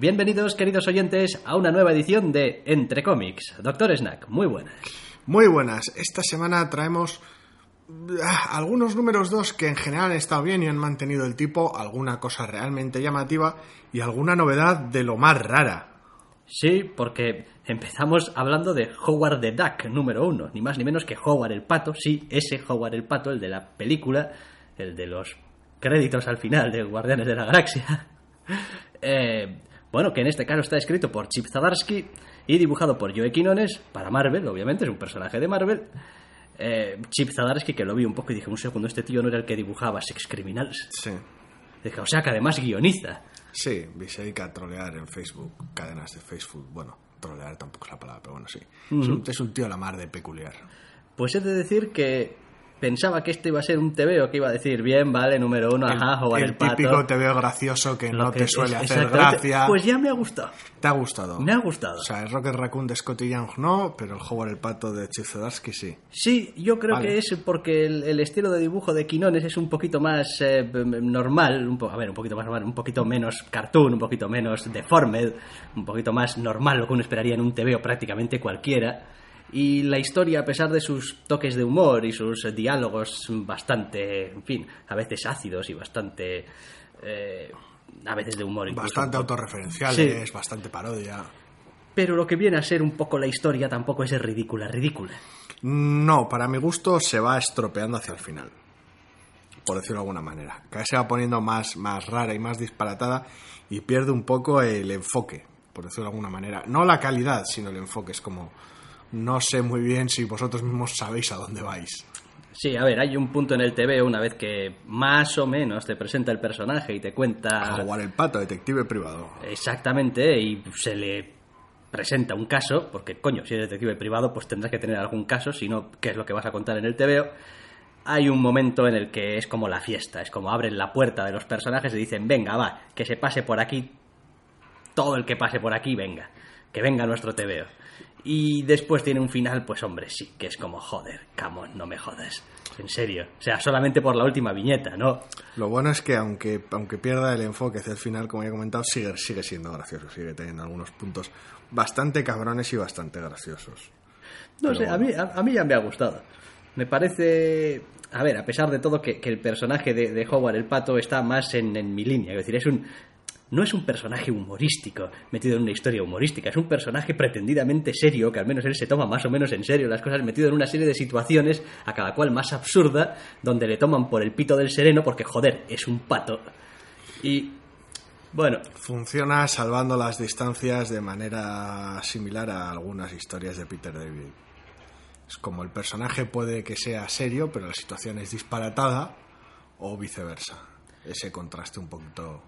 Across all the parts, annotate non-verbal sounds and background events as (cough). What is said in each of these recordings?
Bienvenidos, queridos oyentes, a una nueva edición de Entre Cómics. Doctor Snack, muy buenas. Muy buenas. Esta semana traemos ah, algunos números dos que en general han estado bien y han mantenido el tipo, alguna cosa realmente llamativa y alguna novedad de lo más rara. Sí, porque empezamos hablando de Howard the Duck número uno, ni más ni menos que Howard el Pato, sí, ese Howard el Pato, el de la película, el de los créditos al final de Guardianes de la Galaxia. (laughs) Eh, bueno, que en este caso está escrito por Chip Zdarsky y dibujado por Joe Quinones para Marvel, obviamente, es un personaje de Marvel. Eh, Chip Zdarsky, que lo vi un poco y dije, un segundo, este tío no era el que dibujaba Sex Criminals. Sí. Dije, o sea, que además guioniza. Sí, dedica a trolear en Facebook, cadenas de Facebook. Bueno, trolear tampoco es la palabra, pero bueno, sí. es, un, es un tío a la mar de peculiar. Pues he de decir que pensaba que esto iba a ser un TVO que iba a decir, bien, vale, número uno, ajá, Howard el, el típico Pato. te veo gracioso que Lo no que te es- suele hacer exactamente. gracia. Pues ya me ha gustado. ¿Te ha gustado? Me ha gustado. O sea, el Rocket Raccoon de Scotty Young no, pero el Howard el Pato de Chip Zdarsky sí. Sí, yo creo Vale. que es porque el, el estilo de dibujo de Quinones es un poquito más eh, normal, un po- a ver, un poquito más normal, un poquito menos cartoon, un poquito menos deformed, un poquito más normal, lo que uno esperaría en un TVO prácticamente cualquiera. Y la historia, a pesar de sus toques de humor y sus eh, diálogos bastante, en fin, a veces ácidos y bastante... eh, a veces de humor incluso. Bastante autorreferenciales, Sí. bastante parodia. Pero lo que viene a ser un poco la historia tampoco es ridícula, ridícula. No, para mi gusto se va estropeando hacia el final. Por decirlo de alguna manera. Cada vez se va poniendo más, más rara y más disparatada y pierde un poco el enfoque, por decirlo de alguna manera. No la calidad, sino el enfoque. Es como, no sé muy bien si vosotros mismos sabéis a dónde vais. Sí, a ver, hay un punto en el TV una vez que más o menos te presenta el personaje y te cuenta Jaguar el pato, detective privado. exactamente y se le presenta un caso, porque coño, si eres detective privado pues tendrás que tener algún caso, si no, ¿qué es lo que vas a contar en el TVO? Hay un momento en el que es como la fiesta, es como abren la puerta de los personajes y dicen, venga, va, que se pase por aquí, todo el que pase por aquí, venga, que venga nuestro TVO. Y después tiene un final, pues hombre, sí, que es como, joder, camón, no me jodas. En serio. O sea, solamente por la última viñeta, ¿no? Lo bueno es que aunque, aunque pierda el enfoque hacia el final, como ya he comentado, sigue, sigue siendo gracioso, sigue teniendo algunos puntos bastante cabrones y bastante graciosos. No Pero sé, a mí, a, a mí ya me ha gustado. Me parece. A ver, a pesar de todo, que, que el personaje de, de Howard el Pato está más en, en mi línea. Es decir, es un. No es un personaje humorístico, metido en una historia humorística, es un personaje pretendidamente serio, que al menos él se toma más o menos en serio las cosas, metido en una serie de situaciones, a cada cual más absurda, donde le toman por el pito del sereno, porque joder, es un pato. Y. Bueno, Funciona salvando las distancias de manera similar a algunas historias de Peter David. Es como el personaje puede que sea serio, pero la situación es disparatada, o viceversa. Ese contraste un poquito.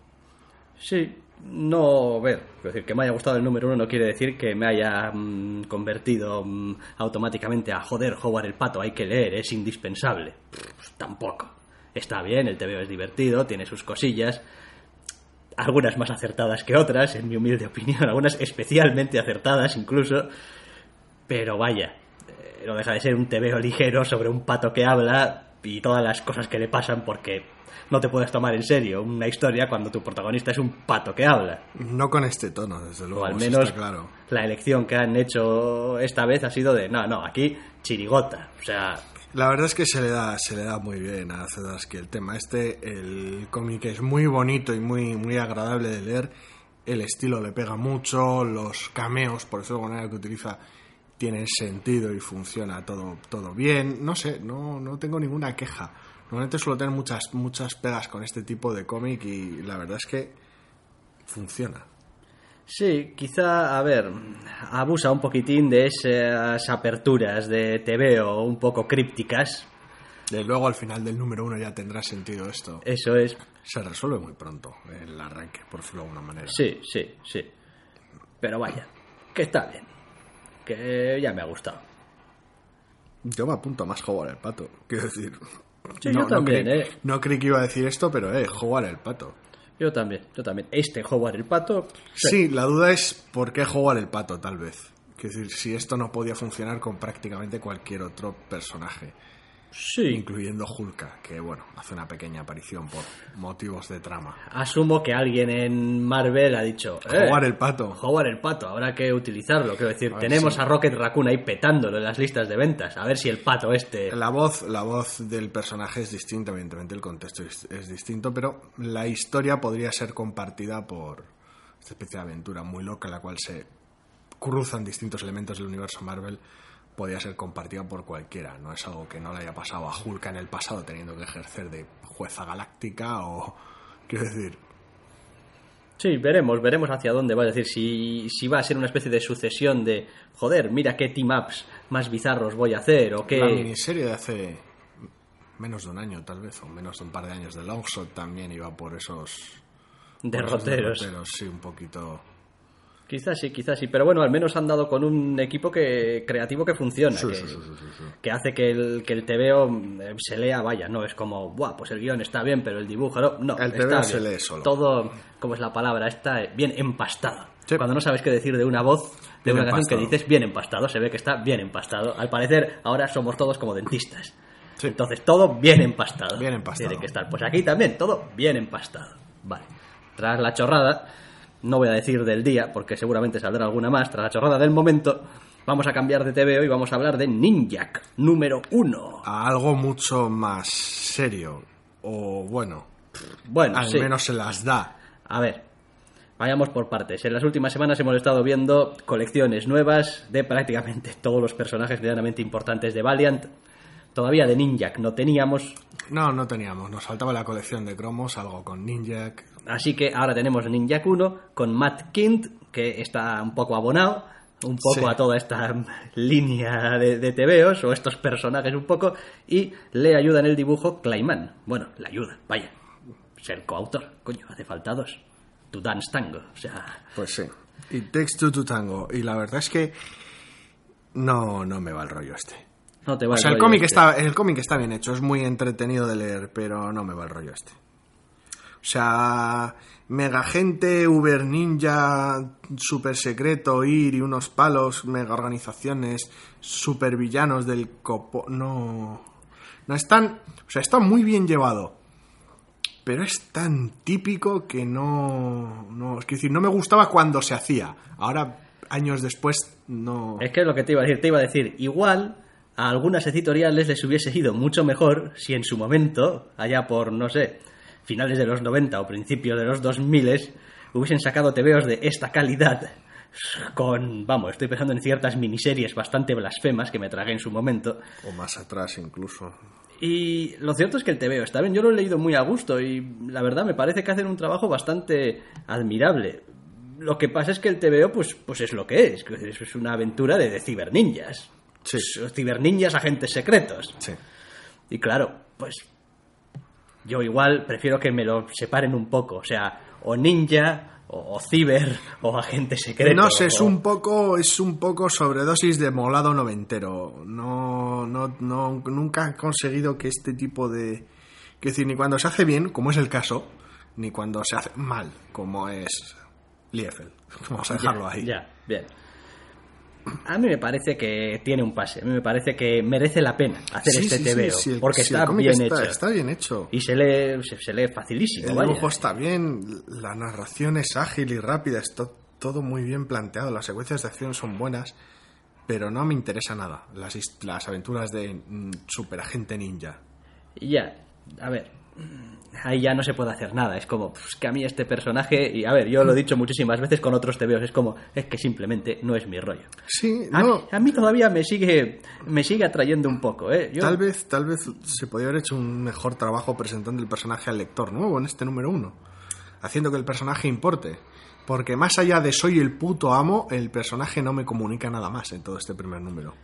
Sí, no, ver, es decir, que me haya gustado el número uno no quiere decir que me haya mm, convertido mm, automáticamente a joder, Howard el Pato, hay que leer, es indispensable. Tampoco. Está bien, el TVO es divertido, tiene sus cosillas, algunas más acertadas que otras, en mi humilde (laughs) opinión, algunas especialmente acertadas incluso, pero vaya, eh, no deja de ser un TVO ligero sobre un pato que habla y todas las cosas que le pasan porque no te puedes tomar en serio una historia cuando tu protagonista es un pato que habla. No con este tono, desde luego, O al menos está claro. la elección que han hecho esta vez ha sido de, no, no, aquí chirigota. O sea, La verdad es que se le da, se le da muy bien a Zdarsky el tema este. El cómic es muy bonito y muy, muy agradable de leer. El estilo le pega mucho, los cameos, por eso la manera que utiliza, tienen sentido y funciona todo, todo bien. No sé, no, no tengo ninguna queja. Normalmente suelo tener muchas, muchas pegas con este tipo de cómic y la verdad es que funciona. Sí, quizá, a ver, abusa un poquitín de esas aperturas de TVO un poco crípticas. De luego al final del número uno ya tendrá sentido esto. Eso es. Se resuelve muy pronto el arranque, por decirlo de alguna manera. Sí, sí, sí. Pero vaya, que está bien. Que ya me ha gustado. Yo me apunto más jugar el pato, quiero decir. Sí, yo también, creí, ¿eh? no creí que iba a decir esto, pero eh, jugar el pato. Yo también, yo también. Este Howard el Pato, Sí, la duda es por qué jugar el pato, tal vez. Quiero decir, si esto no podía funcionar con prácticamente cualquier otro personaje. Sí. incluyendo Hulka, que bueno, hace una pequeña aparición por motivos de trama. Asumo que alguien en Marvel ha dicho... eh, Jugar el pato. Howard el pato, habrá que utilizarlo. Quiero decir, A tenemos a Rocket Raccoon ahí petándolo en las listas de ventas. A ver si el pato este. La voz, la voz del personaje es distinta, evidentemente el contexto es, es distinto, pero la historia podría ser compartida por esta especie de aventura muy loca en la cual se cruzan distintos elementos del universo Marvel. Podría ser compartida por cualquiera, no es algo que no le haya pasado a Hulk en el pasado teniendo que ejercer de jueza galáctica o, quiero decir, Sí, veremos, veremos hacia dónde va. Es decir, si, si va a ser una especie de sucesión de. Joder, mira qué team-ups más bizarros voy a hacer. O qué. La miniserie de hace menos de un año, tal vez, o menos de un par de años de Longshot también iba por esos derroteros. por esos sí, un poquito. Quizás sí, quizás sí. Pero bueno, al menos han dado con un equipo que creativo que funciona. Sí, que, sí, sí, que hace que el, que el TVO se lea, vaya, no es como, buah, pues el guion está bien, pero el dibujo no. no El está TVO se bien. lee solo. Todo, ¿cómo es la palabra? Está bien empastado. Cuando no sabes qué decir de una voz, de Bien una canción que dices bien empastado, se ve que está bien empastado. Al parecer, ahora somos todos como dentistas. Entonces, todo bien empastado. Bien empastado. Tiene que estar. Pues aquí también, todo bien empastado. Vale. Tras la chorrada, no voy a decir del día, porque seguramente saldrá alguna más. Tras la chorrada del momento, vamos a cambiar de TVO y vamos a hablar de Ninjak, número uno. a algo mucho más serio. O bueno, Bueno, al sí. menos se las da. A ver, vayamos por partes. En las últimas semanas hemos estado viendo colecciones nuevas de prácticamente (laughs) todos los personajes medianamente importantes de Valiant. Todavía de Ninjak no teníamos, No, no teníamos. Nos faltaba la colección de cromos, algo con Ninjak. Así que ahora tenemos Ninjak 1 con Matt Kint, que está un poco abonado, un poco Sí. a toda esta línea de, de TVOs o estos personajes un poco, y le ayuda en el dibujo Clayman. Bueno, le ayuda, vaya. Ser coautor, coño, hace falta dos. To dance tango, o sea... Pues sí. Y Takes Two to Tango. Y la verdad es que no, no me va el rollo este. No te va O sea, el rollo cómic este. está, el cómic está bien hecho, es muy entretenido de leer, pero no me va el rollo este. O sea, mega gente, Uber Ninja, super secreto, ir y unos palos, mega organizaciones, super villanos del copo. No. No están. O sea, está muy bien llevado. Pero es tan típico que no. no es decir, no me gustaba cuando se hacía. Ahora, años después, no. Es que es lo que te iba a decir. Te iba a decir, igual a algunas editoriales les hubiese ido mucho mejor si en su momento, allá por, no sé, finales de los 90 o principios de los 2000, hubiesen sacado tebeos de esta calidad con, vamos, estoy pensando en ciertas miniseries bastante blasfemas que me tragué en su momento. O más atrás incluso. Y lo cierto es que el TVO está bien, yo lo he leído muy a gusto y la verdad me parece que hacen un trabajo bastante admirable. Lo que pasa es que el TVO pues, pues es lo que es, es una aventura de, de ciberninjas. Sí. Ciberninjas, agentes secretos. Sí. Y claro, pues yo igual prefiero que me lo separen un poco, o sea, o ninja, o, o ciber, o agente secreto. No sé, es un poco, es un poco sobredosis de molado noventero. No, no, no, nunca he conseguido que este tipo de, quiero decir, ni cuando se hace bien, como es el caso, ni cuando se hace mal, como es Liefeld. (laughs) Vamos a dejarlo ahí. Ya, bien. A mí me parece que tiene un pase. A mí me parece que merece la pena hacer Sí, este sí, TVO. porque el está bien está, hecho. Está bien hecho. Y se lee, se, se lee facilísimo. El dibujo está bien, la narración es ágil y rápida, está todo muy bien planteado, las secuencias de acción son buenas, pero no me interesa nada las, las aventuras de mm, superagente ninja. Ya, a ver, ahí ya no se puede hacer nada. Es como, pues, que a mí este personaje, y a ver, yo lo he dicho muchísimas veces con otros TVOs, es como, es que simplemente no es mi rollo. Sí, A, no, a mí todavía me sigue, me sigue atrayendo un poco, ¿eh? Yo- tal vez, tal vez se podría haber hecho un mejor trabajo presentando el personaje al lector nuevo en este número uno, haciendo que el personaje importe. Porque más allá de soy el puto amo, el personaje no me comunica nada más en todo este primer número.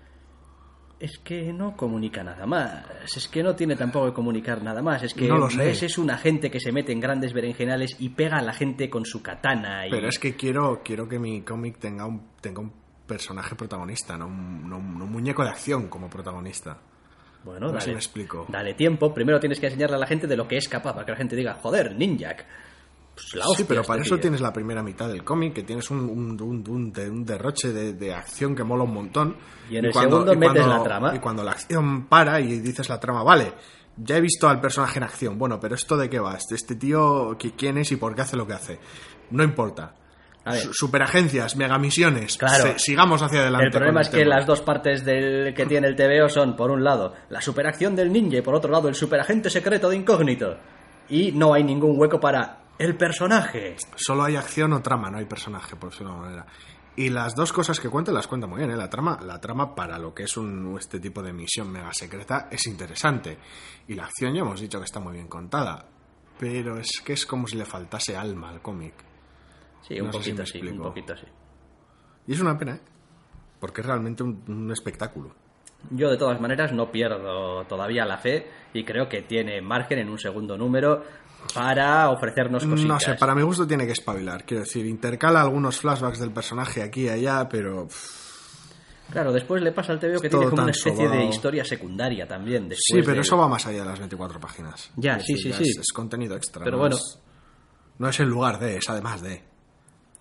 Es que no comunica nada más. Es que no tiene tampoco que comunicar nada más. Es que No lo sé. es un agente que se mete en grandes berenjenales y pega a la gente con su katana. Y... Pero es que quiero, quiero que mi cómic tenga un, tenga un personaje protagonista, no un, no muñeco de acción como protagonista. Bueno, dale, me explico. dale tiempo. Primero tienes que enseñarle a la gente de lo que es capaz, para que la gente diga, joder, Ninjak. Pues, la Sí, pero este para eso tío. tienes la primera mitad del cómic, que tienes un, un- un- un de- un derroche de, de acción que mola un montón. Y en el segundo metes la trama. Y cuando la acción para y dices la trama, vale, ya he visto al personaje en acción, bueno, pero ¿esto de qué va? Este, este tío, ¿qui- ¿quién es y por qué hace lo que hace? No importa. Superagencias, megamisiones. Claro. Se- sigamos hacia adelante. El problema es que las dos partes del que tiene el TVO son, por un lado, la superacción del ninja y por otro lado, el superagente secreto de incógnito. Y no hay ningún hueco para el personaje. Solo hay acción o trama, no hay personaje, por decirlo de alguna manera. Y las dos cosas que cuenta las cuenta muy bien, ¿eh? La trama, la trama para lo que es un, este tipo de misión mega secreta es interesante. Y la acción ya hemos dicho que está muy bien contada. Pero es que es como si le faltase alma al cómic. Sí, un No poquito me sí, un poquito sí. Y es una pena, ¿eh? Porque es realmente un, un espectáculo. Yo de todas maneras no pierdo todavía la fe y creo que tiene margen en un segundo número para ofrecernos cositas. No sé, para mi gusto tiene que espabilar. Quiero decir, intercala algunos flashbacks del personaje aquí y allá, pero... Claro, después le pasa al TVO que Todo tiene como una especie de sobao. historia secundaria también. Sí, pero de- eso va más allá de las 24 páginas. Ya, Quiero sí, decir, sí, ya sí. Es, es contenido extra. Pero no bueno. es- no es en lugar de, es además de.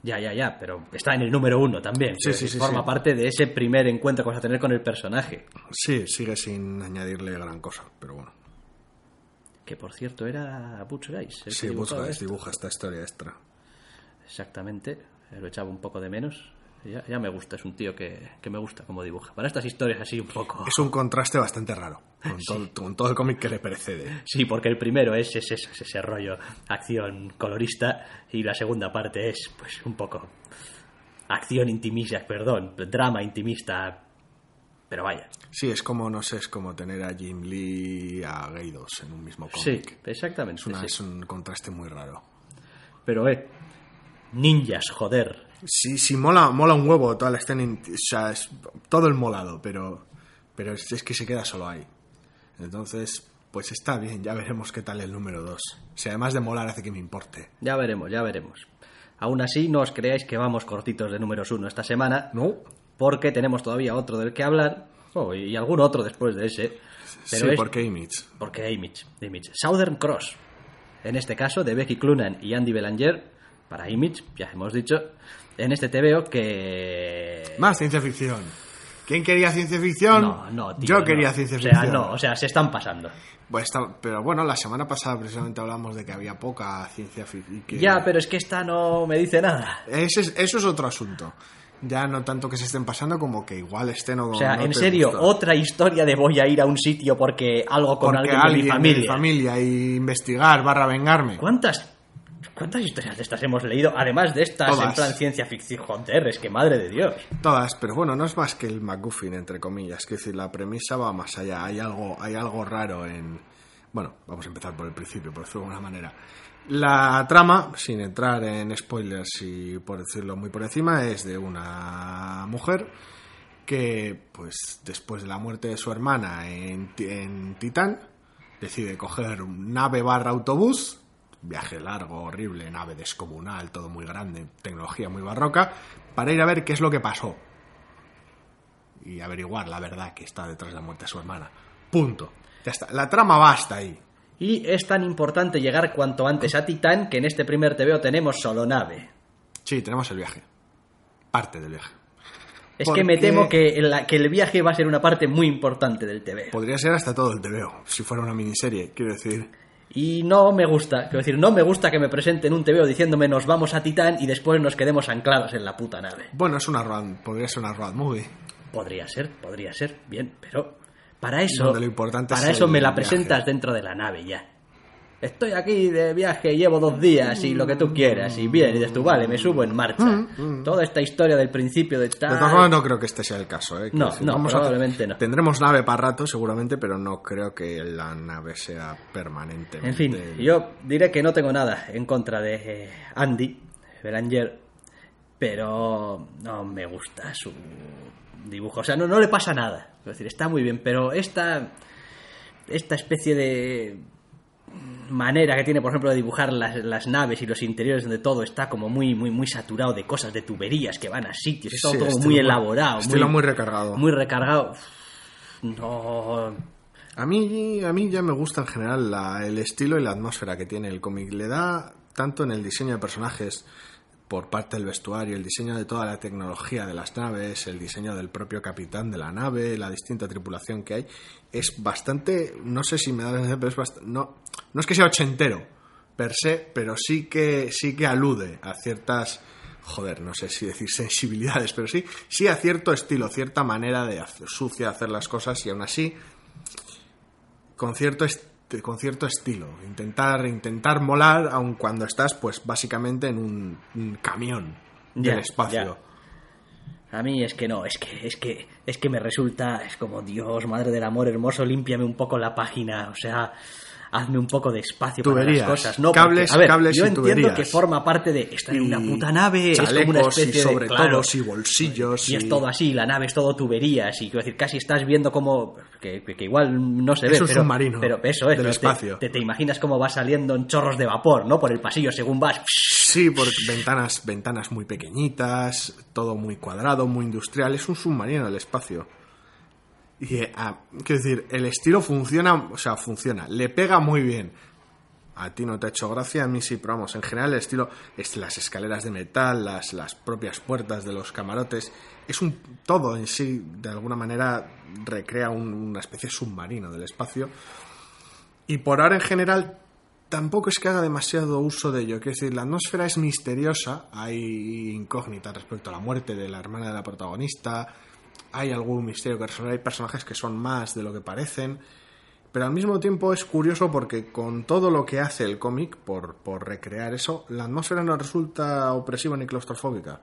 Ya, ya, ya, pero está en el número uno también. Sí, sí, sí, Forma sí. parte de ese primer encuentro que vas a tener con el personaje. Sí, sigue sin añadirle gran cosa, pero bueno. Que por cierto era Butch Guys. Sí, busca, esto. dibuja esta historia extra. Exactamente. Lo echaba un poco de menos. Ya, ya me gusta, es un tío que, que me gusta como dibuja. Para estas historias así un poco... Es un contraste bastante raro con, (laughs) todo, con todo el cómic que le precede. Sí, porque el primero es, es, es- es ese rollo acción colorista y la segunda parte es pues un poco acción intimista, perdón, drama intimista, pero vaya. Sí, es como, no sé, es como tener a Jim Lee y a Gaydos en un mismo Sí, cómic. exactamente. Es, una- sí. es un contraste muy raro. Pero eh, ninjas, joder. Sí, sí, mola, mola un huevo toda la escena, o sea, es todo el molado, pero, pero es, es que se queda solo ahí. Entonces, pues está bien, ya veremos qué tal el número 2. Si además de molar hace que me importe. Ya veremos, ya veremos. Aún así, no os creáis que vamos cortitos de números uno esta semana, ¿No? porque tenemos todavía otro del que hablar, oh, y algún otro después de ese. Pero sí, es- porque Image. Porque Image, Image. Southern Cross. En este caso, de Becky Clunan y Andy Belanger, para Image, ya hemos dicho. En este TVO que. Más ciencia ficción. ¿Quién quería ciencia ficción? No, no, tío, Yo no. quería ciencia O sea, ficción. no, o sea, se están pasando. Pues está- pero bueno, la semana pasada precisamente hablamos de que había poca ciencia ficción. Ya, pero es que esta no me dice nada. Ese es- eso es otro asunto. Ya no tanto que se estén pasando como que igual estén o O sea, no en serio, gusta. otra historia de voy a ir a un sitio porque algo con Porque alguien, de mi familia. familia y investigar barra vengarme. ¿Cuántas, ¿Cuántas historias de estas hemos leído? Además de estas Todas. en plan ciencia ficción. Joder, es que madre de Dios. Todas, pero bueno, no es más que el MacGuffin, entre comillas. Es decir, la premisa va más allá. Hay algo, hay algo raro en. Bueno, vamos a empezar por el principio, por decirlo de alguna manera. La trama, sin entrar en spoilers y por decirlo muy por encima, es de una mujer que, pues, después de la muerte de su hermana en, en Titán, decide coger un nave barra autobús, viaje largo, horrible, nave descomunal, todo muy grande, tecnología muy barroca, para ir a ver qué es lo que pasó y averiguar la verdad que está detrás de la muerte de su hermana. Punto. Ya está. La trama va hasta ahí. Y es tan importante llegar cuanto antes a Titán que en este primer TVO tenemos solo nave. Sí, tenemos el viaje. Parte del viaje. Es Porque- que me temo que, el- que el viaje va a ser una parte muy importante del TV. Podría ser hasta todo el TVO, si fuera una miniserie, quiero decir. Y no me gusta, quiero decir, no me gusta que me presenten un TVO diciéndome nos vamos a Titán y después nos quedemos anclados en la puta nave. Bueno, es una road, podría ser una road movie. Podría ser, podría ser, bien, pero para eso, Donde lo importante para es eso me la viaje. presentas dentro de la nave ya. Estoy aquí de viaje, llevo dos días y lo que tú quieras, y bien, y dices tú, vale, me subo en marcha. Toda esta historia del principio de De tal... todas formas, no creo que este sea el caso. ¿eh? No, no, probablemente no. Tendremos nave para rato, seguramente, pero no creo que la nave sea permanente. En fin, yo diré que no tengo nada en contra de eh, Andy Belanger, pero no me gusta su dibujo. O sea, no, no le pasa nada. Es decir, está muy bien, pero esta, esta especie de manera que tiene, por ejemplo, de dibujar las, las naves y los interiores donde todo está como muy, muy, muy saturado de cosas, de tuberías que van a sitios, es todo, Sí, todo estilo muy muy- elaborado, estilo muy recargado. Muy recargado. No, A mí, a mí ya me gusta en general la- el estilo y la atmósfera que tiene el cómic. Le da tanto en el diseño de personajes por parte del vestuario, el diseño de toda la tecnología de las naves, el diseño del propio capitán de la nave, la distinta tripulación que hay, es bastante, no sé si me da la sensación, pero es bastante, no, no es que sea ochentero per se, pero sí que sí que alude a ciertas joder, no sé si decir (laughs) sensibilidades, pero sí, sí a cierto estilo, cierta manera de hacer, sucia hacer las cosas y aún así con cierto con cierto estilo, intentar intentar molar aun cuando estás pues básicamente en un, un camión Ya, del espacio. A mí es que no, es que, es que, es que me resulta, es como, Dios, madre del amor hermoso, límpiame un poco la página, o sea, hazme un poco de espacio para las cosas. No, cables- porque, a ver, cables yo y entiendo tuberías. que forma parte de, está en una puta nave, es como una chalecos especie y sobre de, claro, y bolsillos y es todo así, la nave es todo tuberías, y quiero decir, casi estás viendo como, que, igual no se ve, Es un pero, submarino pero eso es, del te- espacio. Te, te imaginas cómo va saliendo en chorros de vapor, ¿no? Por el pasillo según vas, Sí, por ventanas, ventanas muy pequeñitas, todo muy cuadrado, muy industrial. Es un submarino del espacio. Y, ah, quiero decir, el estilo funciona, o sea, funciona, le pega muy bien. A ti no te ha hecho gracia, a mí sí, pero vamos, en general el estilo, es las escaleras de metal, las, las propias puertas de los camarotes, es un todo en sí, de alguna manera, recrea un- una especie de submarino del espacio. Y por ahora en general tampoco es que haga demasiado uso de ello. Quiero decir, la atmósfera es misteriosa, hay incógnitas respecto a la muerte de la hermana de la protagonista, hay algún misterio que resolver, hay personajes que son más de lo que parecen, pero al mismo tiempo es curioso porque con todo lo que hace el cómic por, por recrear eso, la atmósfera no resulta opresiva ni claustrofóbica.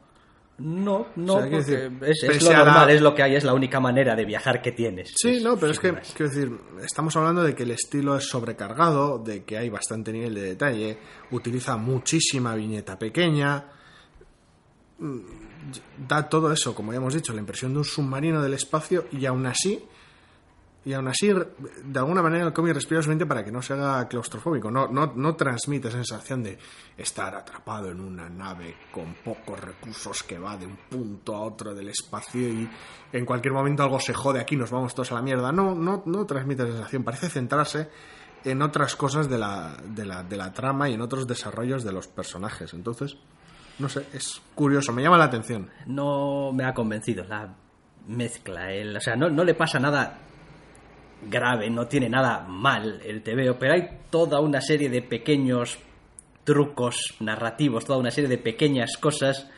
No, no, O sea, quiero porque decir, es, lo la- normal, es lo que hay, es la única manera de viajar que tienes. Sí, no, pero es que, más. quiero decir, estamos hablando de que el estilo es sobrecargado, de que hay bastante nivel de detalle, utiliza muchísima viñeta pequeña, da todo eso, como ya hemos dicho, la impresión de un submarino del espacio y aún así, y aún así, de alguna manera el cómic respira suficiente para que no se haga claustrofóbico, no, no, no transmite sensación de estar atrapado en una nave con pocos recursos que va de un punto a otro del espacio y en cualquier momento algo se jode aquí, nos vamos todos a la mierda. No, no, no transmite sensación, parece centrarse en otras cosas de la, de la, de la trama y en otros desarrollos de los personajes. Entonces, no sé, es curioso, me llama la atención. no me ha convencido la mezcla. El, o sea, no, no le pasa nada grave, no tiene nada mal el TVO, pero hay toda una serie de pequeños trucos narrativos, toda una serie de pequeñas cosas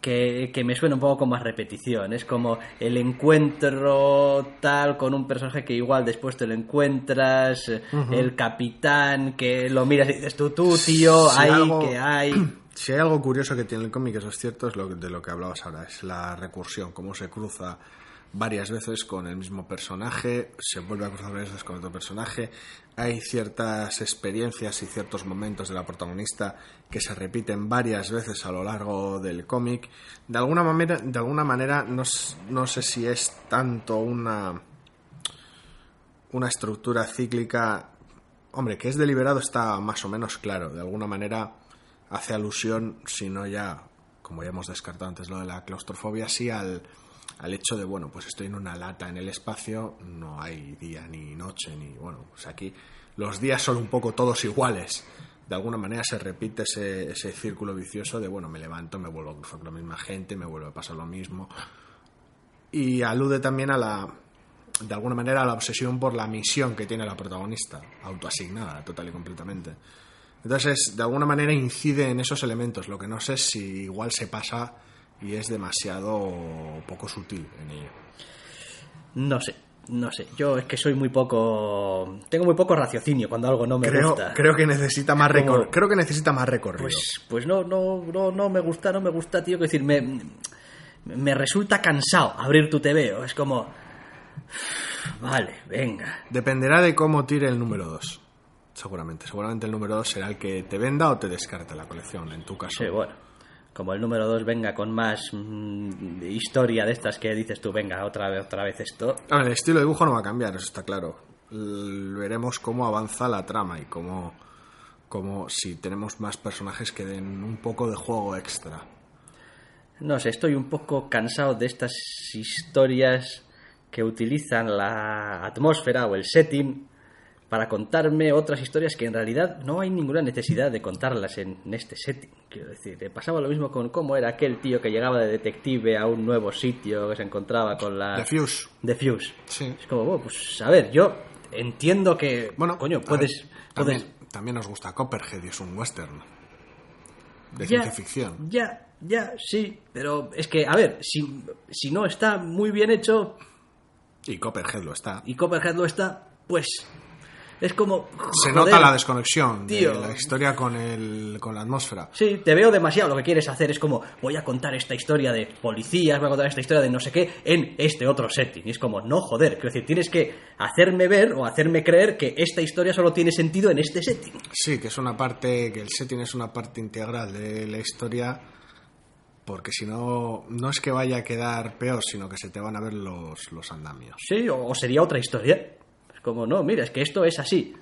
que, que me suena un poco como a repetición. Es como el encuentro tal con un personaje que igual después te lo encuentras, el capitán que lo miras y dices tú, tú, tío, algo- que hay. (clears throat) Si hay algo curioso que tiene el cómic, eso es cierto, es de lo que hablabas ahora, es la recursión, cómo se cruza varias veces con el mismo personaje, se vuelve a cruzar varias veces con otro personaje, hay ciertas experiencias y ciertos momentos de la protagonista que se repiten varias veces a lo largo del cómic. De alguna manera, de alguna manera no, no sé si es tanto una una estructura cíclica, hombre, que es deliberado está más o menos claro. De alguna manera hace alusión, si no ya, como ya hemos descartado antes lo de la claustrofobia, sí al, al hecho de, bueno, pues estoy en una lata en el espacio, no hay día ni noche, ni, bueno, pues aquí los días son un poco todos iguales. De alguna manera se repite ese, ese círculo vicioso de, bueno, me levanto, me vuelvo a cruzar con la misma gente, me vuelve a pasar lo mismo. Y alude también a la, de alguna manera, a la obsesión por la misión que tiene la protagonista, autoasignada total y completamente. Entonces, de alguna manera incide en esos elementos. Lo que no sé es si igual se pasa y es demasiado poco sutil en ello. No sé, no sé. Yo es que soy muy poco. Tengo muy poco raciocinio cuando algo no me Creo, gusta. creo que necesita más Como- recor- creo que necesita más recorrido. Pues, pues no, no, no, no me gusta, no me gusta, tío. Es decir, me, me resulta cansado abrir tu TVO. Es como. (sighs) Vale, venga. Dependerá de cómo tire el número 2. Seguramente. Seguramente el número 2 será el que te venda o te descarte la colección, en tu caso. Sí, bueno. Como el número 2 venga con más mm, historia de estas que dices tú, venga, otra vez, otra vez esto. El estilo de dibujo no va a cambiar, eso está claro. L- veremos cómo avanza la trama y cómo, cómo si tenemos más personajes que den un poco de juego extra. No sé, estoy un poco cansado de estas historias que utilizan la atmósfera o el setting para contarme otras historias que en realidad no hay ninguna necesidad de contarlas en, en este setting. Quiero decir, eh, pasaba lo mismo con cómo era aquel tío que llegaba de detective a un nuevo sitio que se encontraba con la... The Fuse. The Fuse. Sí. Es como, bueno, pues a ver, yo entiendo que... Bueno, coño, puedes... ver, puedes también, también nos gusta Copperhead y es un western de Ya, ciencia ficción. Ya, ya, sí, pero es que, a ver, si, si no está muy bien hecho Y Copperhead lo está. y Copperhead lo está, pues es como... Se nota la desconexión tío. de la historia con, el, con la atmósfera. Sí, te veo demasiado. Lo que quieres hacer es como, voy a contar esta historia de policías, voy a contar esta historia de no sé qué en este otro setting. Y es como, no, joder, quiero decir, tienes que hacerme ver o hacerme creer que esta historia solo tiene sentido en este setting. Sí, que es una parte, que el setting es una parte integral de la historia, porque si no, no es que vaya a quedar peor, sino que se te van a ver los, los andamios. Sí, o sería otra historia. Como, no, mira, es que esto es así.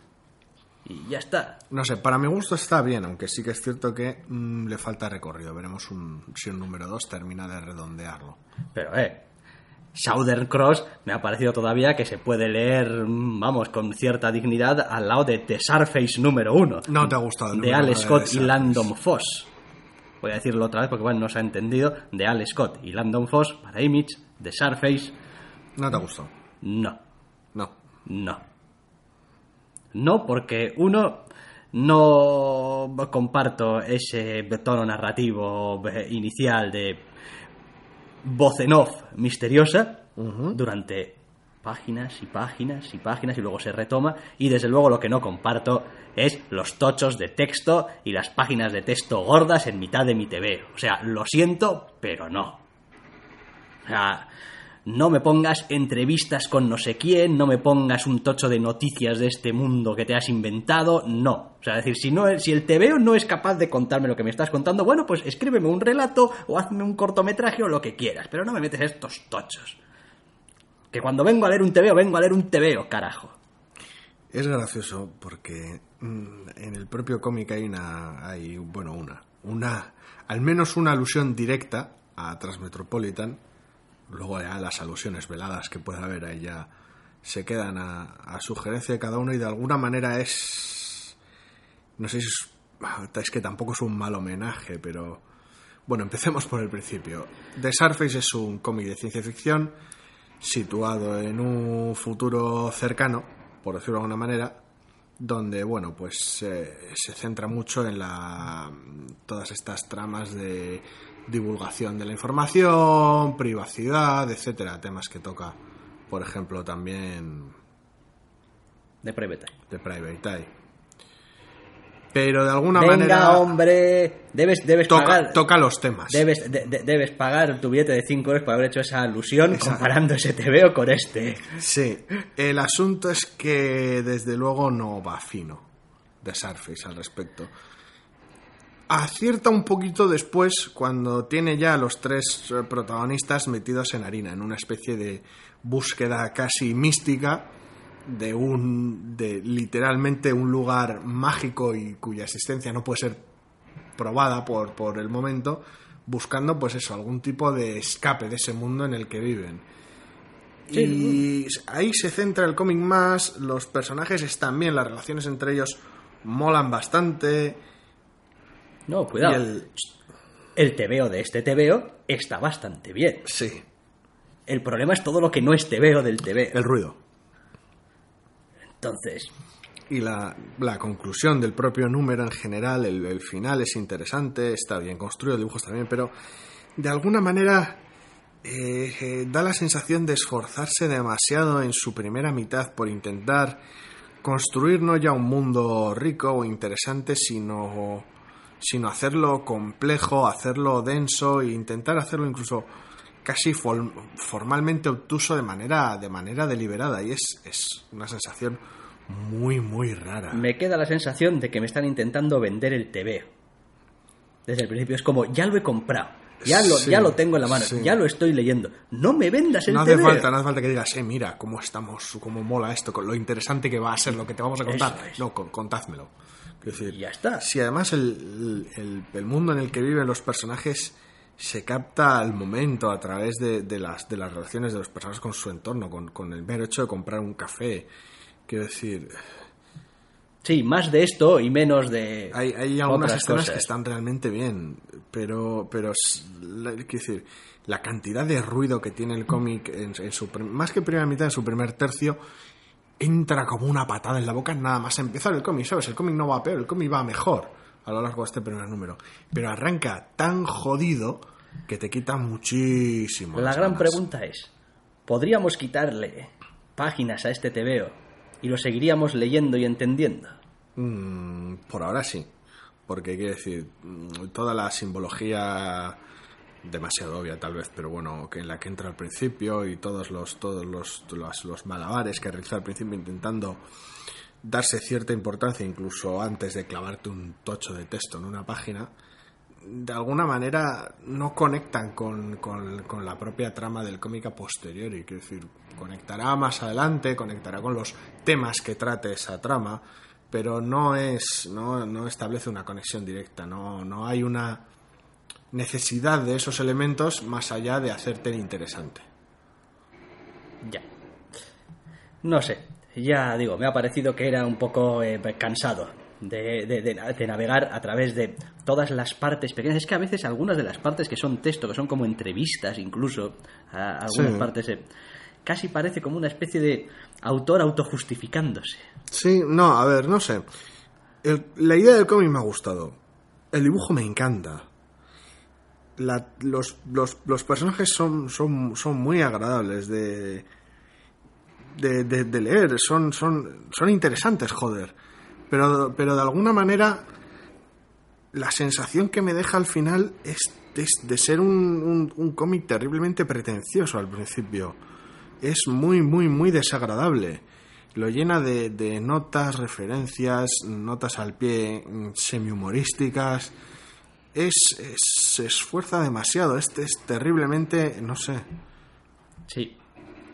Y ya está. No sé, para mi gusto está bien, aunque sí que es cierto que mm, le falta recorrido. Veremos un- si un número 2 termina de redondearlo. Pero, eh, Southern Cross me ha parecido todavía que se puede leer, mm, vamos, con cierta dignidad al lado de The Surface número uno. No te ha gustado el de Al Scott de y. Landon Foss. Voy a decirlo otra vez porque bueno, no se ha entendido. De Al Scott y Landon Foss para Image, de Surface, No te ha gustado. no, No. no. Porque uno no comparto ese tono narrativo eh, inicial de voz en off misteriosa durante páginas y páginas y páginas y luego se retoma y desde luego lo que no comparto es los tochos de texto y las páginas de texto gordas en mitad de mi TV. O sea, lo siento, pero no. O sea, no me pongas entrevistas con no sé quién, no me pongas un tocho de noticias de este mundo que te has inventado, no. O sea, es decir, si, no, si el TVO no es capaz de contarme lo que me estás contando, bueno, pues escríbeme un relato o hazme un cortometraje o lo que quieras, pero no me metes estos tochos. Que cuando vengo a leer un TVO, vengo a leer un TVO, carajo. Es gracioso porque mm, en el propio cómic hay una, hay, bueno, una, una, al menos una alusión directa a Transmetropolitan. Luego ya las alusiones veladas que pueda haber ahí ya se quedan a, a sugerencia de cada uno y de alguna manera es, no sé si es, es que tampoco es un mal homenaje, pero bueno, empecemos por el principio. The Surface es un cómic de ciencia ficción situado en un futuro cercano, por decirlo de alguna manera, donde bueno, pues eh, se centra mucho en la todas estas tramas de divulgación de la información, privacidad, etcétera, temas que toca, por ejemplo, también De Private Eye. de Private Eye. Pero de alguna Venga, manera hombre, debes, debes toca, pagar. toca los temas. Debes, de- de- debes pagar tu billete de 5 euros por haber hecho esa alusión comparando ese TVO con este. Sí, el asunto es que desde luego no va fino de Surface al respecto. Acierta un poquito después cuando tiene ya a los tres eh, protagonistas metidos en harina, en una especie de búsqueda casi mística de un de literalmente un lugar mágico y cuya existencia no puede ser probada por, por el momento, buscando pues eso, algún tipo de escape de ese mundo en el que viven. Y ahí se centra el cómic más, los personajes están bien, las relaciones entre ellos molan bastante. No, cuidado. el... El TVO de este TVO está bastante bien. Sí, El problema es todo lo que no es TVO del TVO. el ruido. Entonces, Y la, la conclusión del propio número en general, el, el final es interesante, está bien construido, el dibujo está bien, pero de alguna manera eh, eh, da la sensación de esforzarse demasiado en su primera mitad por intentar construir no ya un mundo rico o interesante, sino, sino hacerlo complejo, hacerlo denso e intentar hacerlo incluso casi formalmente obtuso de manera, de manera deliberada. Y es, es una sensación muy, muy rara. me queda la sensación de que me están intentando vender el TVO. Desde el principio es como, ya lo he comprado. Ya lo, Sí, ya lo tengo en la mano, sí. ya lo estoy leyendo. No me vendas el No hace TVO. falta, no hace falta que digas, eh, mira, cómo estamos, cómo mola esto, con lo interesante que va a ser lo que te vamos a contar. Es. No, con- contádmelo. Decir, Y ya está. Si además el, el- el mundo en el que viven los personajes se capta al momento a través de, de las, de las relaciones de los personajes con su entorno, con, con el mero hecho de comprar un café. Quiero decir, Sí, más de esto y menos de. Hay, hay algunas otras escenas cosas. que están realmente bien, pero, pero quiero decir, la cantidad de ruido que tiene el cómic, en, en su, más que primera mitad, en su primer tercio, entra como una patada en la boca nada más empezar el cómic, ¿sabes? El cómic no va peor, el cómic va mejor a lo largo de este primer número. Pero arranca tan jodido que te quita muchísimo. La gran ganas. pregunta es: ¿podríamos quitarle páginas a este TVO y lo seguiríamos leyendo y entendiendo? Mm, por ahora sí. Porque quiero decir, mm, toda la simbología demasiado obvia tal vez, pero bueno, que en la que entra al principio y todos los todos los, los, malabares que realiza al principio intentando darse cierta importancia incluso antes de clavarte un tocho de texto en una página, de alguna manera no conectan con, con- con la propia trama del cómic a posteriori. Quiero decir, conectará más adelante, conectará con los temas que trate esa trama, pero no es no, no establece una conexión directa, no, no hay una necesidad de esos elementos más allá de hacerte el interesante. Ya. No sé. Ya digo, me ha parecido que era un poco eh, cansado de, de- de- de navegar a través de todas las partes pequeñas. Es que a veces algunas de las partes que son texto, que son como entrevistas incluso, a- algunas Sí. partes, eh, casi parece como una especie de autor autojustificándose. Sí, no, a ver, no sé. El- la idea del cómic me ha gustado. El dibujo me encanta. La- los, los- los personajes son, son, son muy agradables de, de, de- de leer. Son, son, son interesantes, joder. Pero, pero de alguna manera la sensación que me deja al final es, es de ser un, un- un cómic terriblemente pretencioso al principio. Es muy, muy, muy desagradable. Lo llena de, de notas, referencias, notas al pie mm, semi-humorísticas. Es, es- se esfuerza demasiado. Este es terriblemente, no sé. Sí,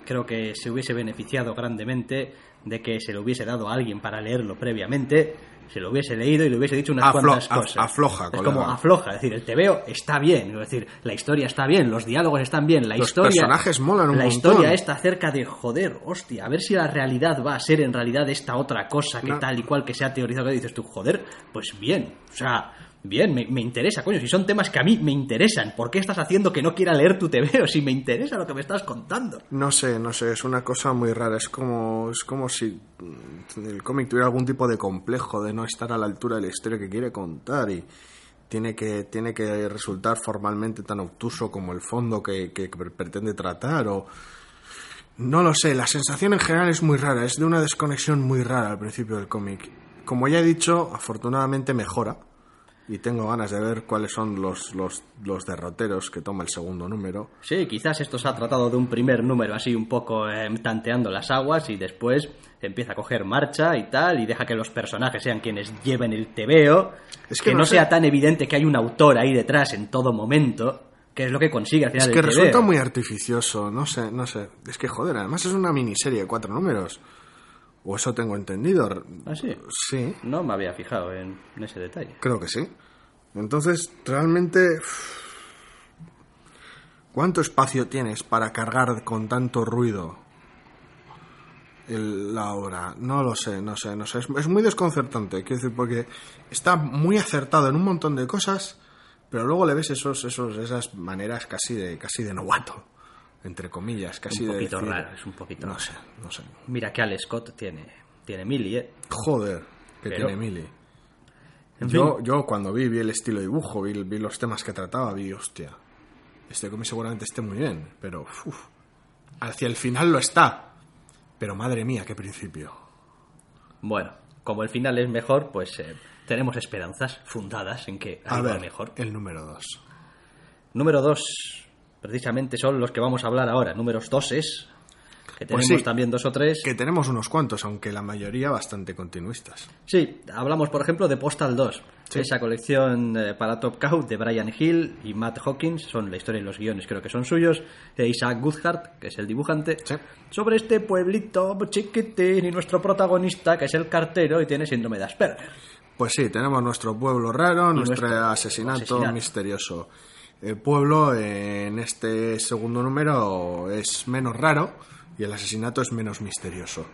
creo que se hubiese beneficiado grandemente de que se lo hubiese dado a alguien para leerlo previamente, se lo hubiese leído y le hubiese dicho unas Aflo- cuantas cosas. afloja, es colega. como afloja, es decir, el TVO está bien, es decir, la historia está bien, los diálogos están bien, la Los historia personajes molan un La montón. historia está acerca de joder, hostia, a ver si la realidad va a ser en realidad esta otra cosa que No. tal y cual que se ha teorizado que dices tú, joder, pues bien, o sea, bien, me, me interesa, coño, si son temas que a mí me interesan, ¿por qué estás haciendo que no quiera leer tu TVO (laughs) si me interesa lo que me estás contando? No sé, no sé, es una cosa muy rara. Es como, es como si el cómic tuviera algún tipo de complejo de no estar a la altura de la historia que quiere contar y tiene que, tiene que resultar formalmente tan obtuso como el fondo que, que pretende tratar o... No lo sé, la sensación en general es muy rara, es de una desconexión muy rara al principio del cómic. Como ya he dicho, afortunadamente mejora y tengo ganas de ver cuáles son los, los, los derroteros que toma el segundo número. Sí, quizás esto se ha tratado de un primer número así un poco eh, tanteando las aguas y después empieza a coger marcha y tal y deja que los personajes sean quienes lleven el tebeo, Es que, que no, no sé- sea tan evidente que hay un autor ahí detrás en todo momento, que es lo que consigue al final Es que resulta tebeo. muy artificioso, no sé, no sé. Es que joder, además es una miniserie de cuatro números. O eso tengo entendido. ¿Ah, sí? Sí, No me había fijado en ese detalle. creo que sí. Entonces, realmente... ¿Cuánto espacio tienes para cargar con tanto ruido el- la obra? No lo sé, no sé, no sé. Es, es muy desconcertante, quiero decir, porque está muy acertado en un montón de cosas, pero luego le ves esos, esos, esas maneras casi de, casi de novato, entre comillas, casi un de poquito decir- raro, es un poquito No sé, no sé. Mira que Al Scott tiene, tiene mili, ¿eh? Joder, que Pero- tiene Mili. En Yo, fin. yo cuando vi, vi el estilo de dibujo, vi, vi los temas que trataba, vi, hostia, este cómic seguramente esté muy bien, pero uf, hacia el final lo está. Pero madre mía, qué principio. Bueno, como el final es mejor, pues eh, tenemos esperanzas fundadas en que A ver, mejor. el número dos. Número dos, precisamente son los que vamos a hablar ahora. Números doses, que Pues tenemos sí. también dos o tres. Que tenemos unos cuantos, aunque la mayoría bastante continuistas. Sí, hablamos por ejemplo de Postal 2, Sí. esa colección eh, para Top Cow de Brian Hill y Matt Hawkins, son la historia y los guiones creo que son suyos, e Isaac Goodhart, que es el dibujante, Sí. sobre este pueblito chiquitín y nuestro protagonista, que es el cartero y tiene síndrome de Asperger. Pues sí, tenemos nuestro pueblo raro, nuestro, nuestro asesinato, asesinato. misterioso. El pueblo en este segundo número es menos raro y el asesinato es menos misterioso.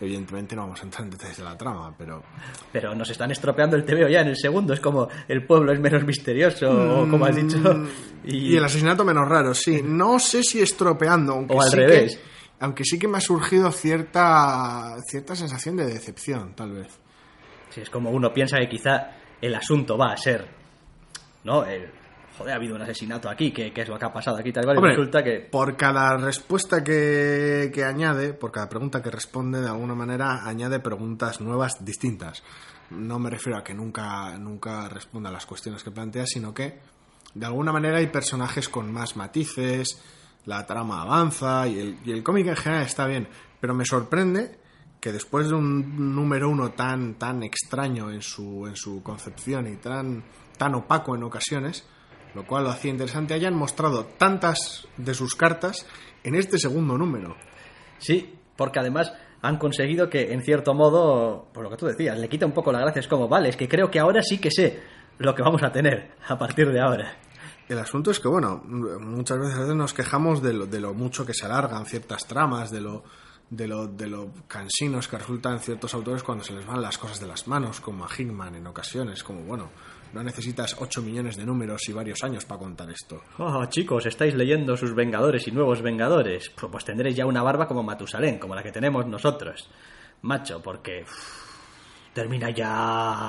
Evidentemente no vamos a entrar en detalles de la trama, pero... Pero nos están estropeando el TVO ya en el segundo. Es como el pueblo es menos misterioso, o como has dicho. Mm, Y... el asesinato menos raro, sí. No sé si estropeando, aunque O al sí revés. que... Aunque sí que me ha surgido cierta, cierta sensación de decepción, tal vez. Sí, es como uno piensa que quizá el asunto va a ser, ¿no? El, joder, ha habido un asesinato aquí, ¿qué, qué es lo que ha pasado aquí? Tal cual, y Hombre, resulta que... por cada respuesta que, que añade, por cada pregunta que responde, de alguna manera añade preguntas nuevas distintas. No me refiero a que nunca, nunca responda a las cuestiones que plantea, sino que de alguna manera hay personajes con más matices, la trama avanza y el, y el cómic en general está bien. Pero me sorprende que después de un número uno tan, tan extraño en su, en su concepción y tan, tan opaco en ocasiones, lo cual lo hacía interesante, hayan mostrado tantas de sus cartas en este segundo número. Sí, porque además han conseguido que, en cierto modo, por lo que tú decías, le quita un poco la gracia. Es como, vale, es que creo que ahora sí que sé lo que vamos a tener a partir de ahora. El asunto es que, bueno, muchas veces nos quejamos de lo, de lo mucho que se alargan ciertas tramas, de lo, de, lo, de lo cansinos que resultan ciertos autores cuando se les van las cosas de las manos, como a Hickman en ocasiones, como, bueno, no necesitas 8 millones de números y varios años para contar esto. Oh, chicos, estáis leyendo sus Vengadores y nuevos Vengadores. Pues, tendréis ya una barba como Matusalén, como la que tenemos nosotros. Macho, porque... uff, termina ya...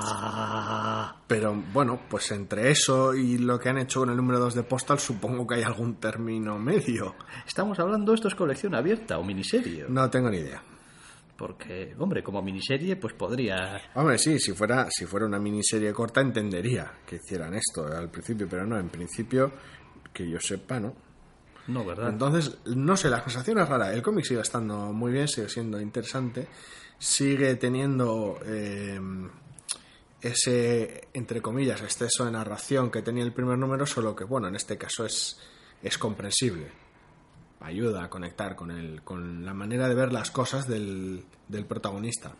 Pero bueno, pues entre eso y lo que han hecho con el número 2 de Postal, supongo que hay algún término medio. Estamos hablando, esto es colección abierta o miniserie. No tengo ni idea. Porque, hombre, como miniserie, pues podría... Hombre, sí, si fuera, si fuera una miniserie corta entendería que hicieran esto al principio, pero no, en principio, que yo sepa, ¿no? No, ¿verdad? Entonces, no sé, la sensación es rara. El cómic sigue estando muy bien, sigue siendo interesante, sigue teniendo eh, ese, entre comillas, exceso de narración que tenía el primer número, solo que, bueno, en este caso es, es comprensible. Ayuda a conectar con, el, con la manera de ver las cosas del, del protagonista.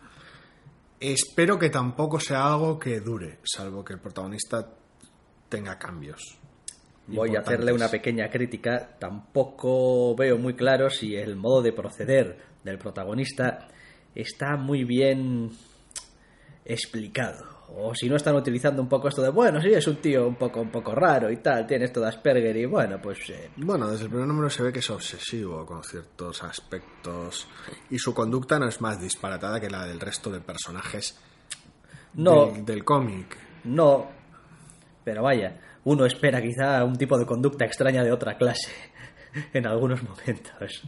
Espero que tampoco sea algo que dure, salvo que el protagonista tenga cambios. Voy a hacerle una pequeña crítica. Tampoco veo muy claro si el modo de proceder del protagonista está muy bien explicado. O si no están utilizando un poco esto de, bueno, sí, es un tío un poco, un poco raro y tal, tiene esto de Asperger y bueno, pues... eh, Bueno, desde el primer número se ve que es obsesivo con ciertos aspectos y su conducta no es más disparatada que la del resto de personajes no, del, del cómic. no, pero vaya, uno espera quizá un tipo de conducta extraña de otra clase (laughs) en algunos momentos.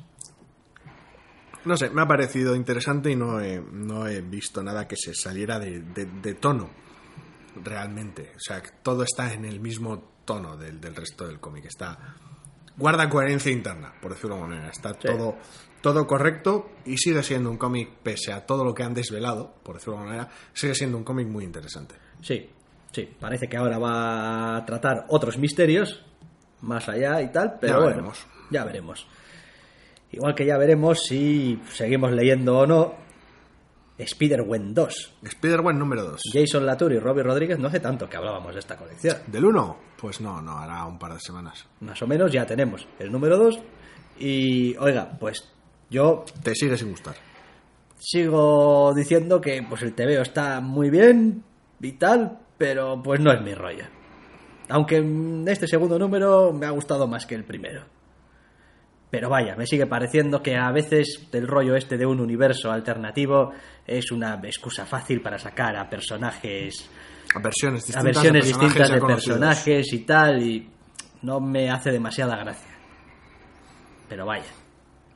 No sé, me ha parecido interesante y no he, no he visto nada que se saliera de, de- de tono realmente. O sea, todo está en el mismo tono del, del resto del cómic. Está guarda coherencia interna, por decirlo de alguna manera. Está Sí. todo, todo correcto y sigue siendo un cómic, pese a todo lo que han desvelado, por decirlo de alguna manera, sigue siendo un cómic muy interesante. Sí, sí, parece que ahora va a tratar otros misterios más allá y tal, pero Ya bueno, veremos. ya veremos. Igual que ya veremos si seguimos leyendo o no Spider-Gwen 2. Spider-Man número 2. Jason Latour y Robbie Rodríguez no hace tanto que hablábamos de esta colección. ¿Del 1? Pues no, no, hará un par de semanas. Más o menos ya tenemos el número 2 y oiga, pues yo Te sigue sin gustar. sigo diciendo que pues el TVO está muy bien y tal, pero pues no es mi rollo. Aunque este segundo número me ha gustado más que el primero. Pero vaya, me sigue pareciendo que a veces el rollo este de un universo alternativo es una excusa fácil para sacar a personajes, A versiones distintas a versiones de personajes distintas de personajes y tal, y no me hace demasiada gracia. Pero vaya.